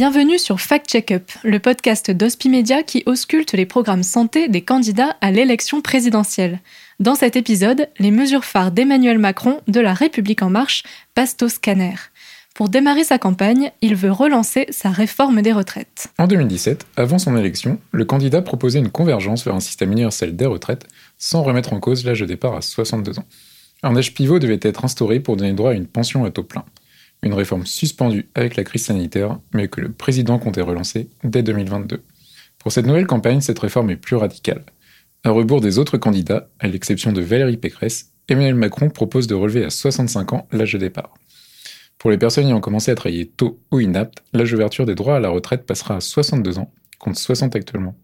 Bienvenue sur Fact Checkup, le podcast d'Hospimedia qui ausculte les programmes santé des candidats à l'élection présidentielle. Dans cet épisode, les mesures phares d'Emmanuel Macron de la République en marche passent au scanner. Pour démarrer sa campagne, il veut relancer sa réforme des retraites. En 2017, avant son élection, le candidat proposait une convergence vers un système universel des retraites sans remettre en cause l'âge de départ à 62 ans. Un âge pivot devait être instauré pour donner droit à une pension à taux plein une réforme suspendue avec la crise sanitaire, mais que le président comptait relancer dès 2022. Pour cette nouvelle campagne, cette réforme est plus radicale. À rebours des autres candidats, à l'exception de Valérie Pécresse, Emmanuel Macron propose de relever à 65 ans l'âge de départ. Pour les personnes ayant commencé à travailler tôt ou inaptes, l'âge d'ouverture des droits à la retraite passera à 62 ans, contre 60 actuellement.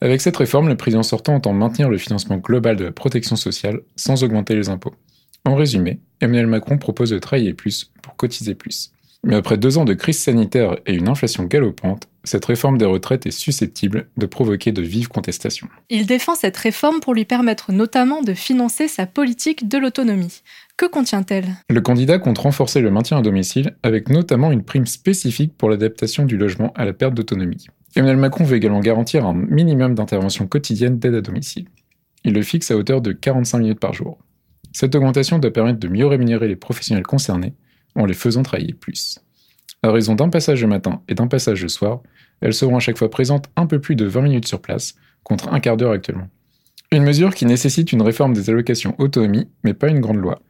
Avec cette réforme, le président sortant entend maintenir le financement global de la protection sociale sans augmenter les impôts. En résumé, Emmanuel Macron propose de travailler plus pour cotiser plus. Mais après deux ans de crise sanitaire et une inflation galopante, cette réforme des retraites est susceptible de provoquer de vives contestations. Il défend cette réforme pour lui permettre notamment de financer sa politique de l'autonomie. Que contient-elle? Le candidat compte renforcer le maintien à domicile avec notamment une prime spécifique pour l'adaptation du logement à la perte d'autonomie. Emmanuel Macron veut également garantir un minimum d'intervention quotidienne d'aide à domicile. Il le fixe à hauteur de 45 minutes par jour. Cette augmentation doit permettre de mieux rémunérer les professionnels concernés en les faisant travailler plus. À raison d'un passage le matin et d'un passage le soir, elles seront à chaque fois présentes un peu plus de 20 minutes sur place, contre un quart d'heure actuellement. Une mesure qui nécessite une réforme des allocations autonomie, mais pas une grande loi.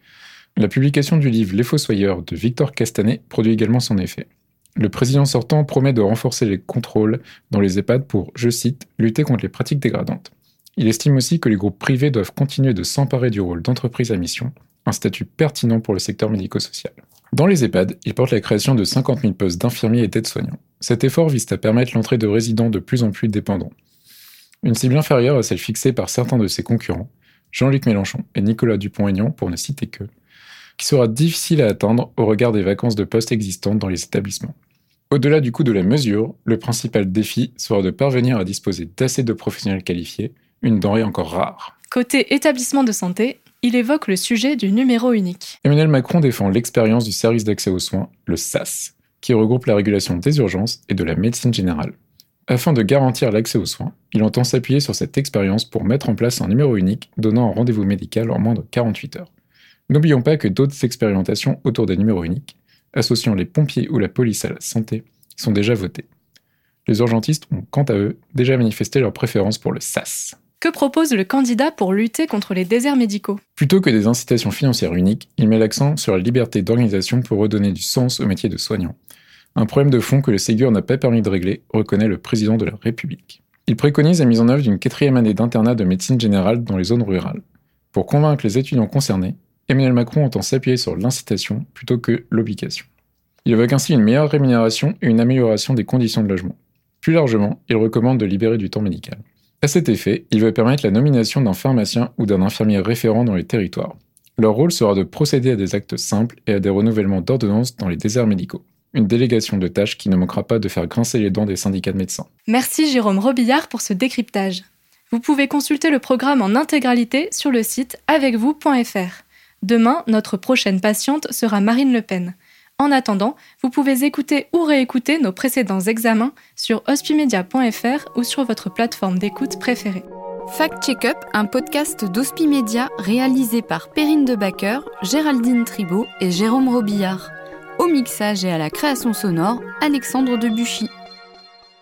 La publication du livre Les Fossoyeurs de Victor Castanet produit également son effet. Le président sortant promet de renforcer les contrôles dans les EHPAD pour, je cite, lutter contre les pratiques dégradantes. Il estime aussi que les groupes privés doivent continuer de s'emparer du rôle d'entreprise à mission, un statut pertinent pour le secteur médico-social. Dans les EHPAD, il porte la création de 50 000 postes d'infirmiers et d'aides-soignants. Cet effort vise à permettre l'entrée de résidents de plus en plus dépendants. Une cible inférieure à celle fixée par certains de ses concurrents, Jean-Luc Mélenchon et Nicolas Dupont-Aignan pour ne citer que, qui sera difficile à atteindre au regard des vacances de postes existantes dans les établissements. Au-delà du coût de la mesure, le principal défi sera de parvenir à disposer d'assez de professionnels qualifiés une denrée encore rare. Côté établissement de santé, il évoque le sujet du numéro unique. Emmanuel Macron défend l'expérience du service d'accès aux soins, le SAS, qui regroupe la régulation des urgences et de la médecine générale. Afin de garantir l'accès aux soins, il entend s'appuyer sur cette expérience pour mettre en place un numéro unique donnant un rendez-vous médical en moins de 48 heures. N'oublions pas que d'autres expérimentations autour des numéros uniques, associant les pompiers ou la police à la santé, sont déjà votées. Les urgentistes ont, quant à eux, déjà manifesté leur préférence pour le SAS. Que propose le candidat pour lutter contre les déserts médicaux? Plutôt que des incitations financières uniques, il met l'accent sur la liberté d'organisation pour redonner du sens au métier de soignant. Un problème de fond que le Ségur n'a pas permis de régler, reconnaît le président de la République. Il préconise la mise en œuvre d'une quatrième année d'internat de médecine générale dans les zones rurales. Pour convaincre les étudiants concernés, Emmanuel Macron entend s'appuyer sur l'incitation plutôt que l'obligation. Il évoque ainsi une meilleure rémunération et une amélioration des conditions de logement. Plus largement, il recommande de libérer du temps médical. À cet effet, il veut permettre la nomination d'un pharmacien ou d'un infirmier référent dans les territoires. Leur rôle sera de procéder à des actes simples et à des renouvellements d'ordonnances dans les déserts médicaux. Une délégation de tâches qui ne manquera pas de faire grincer les dents des syndicats de médecins. Merci Jérôme Robillard pour ce décryptage. Vous pouvez consulter le programme en intégralité sur le site avecvous.fr. Demain, notre prochaine patiente sera Marine Le Pen. En attendant, vous pouvez écouter ou réécouter nos précédents examens sur hospimedia.fr ou sur votre plateforme d'écoute préférée. Fact Checkup, un podcast d'Hospimedia réalisé par Perrine Debacker, Géraldine Tribault et Jérôme Robillard. Au mixage et à la création sonore, Alexandre Debuchy.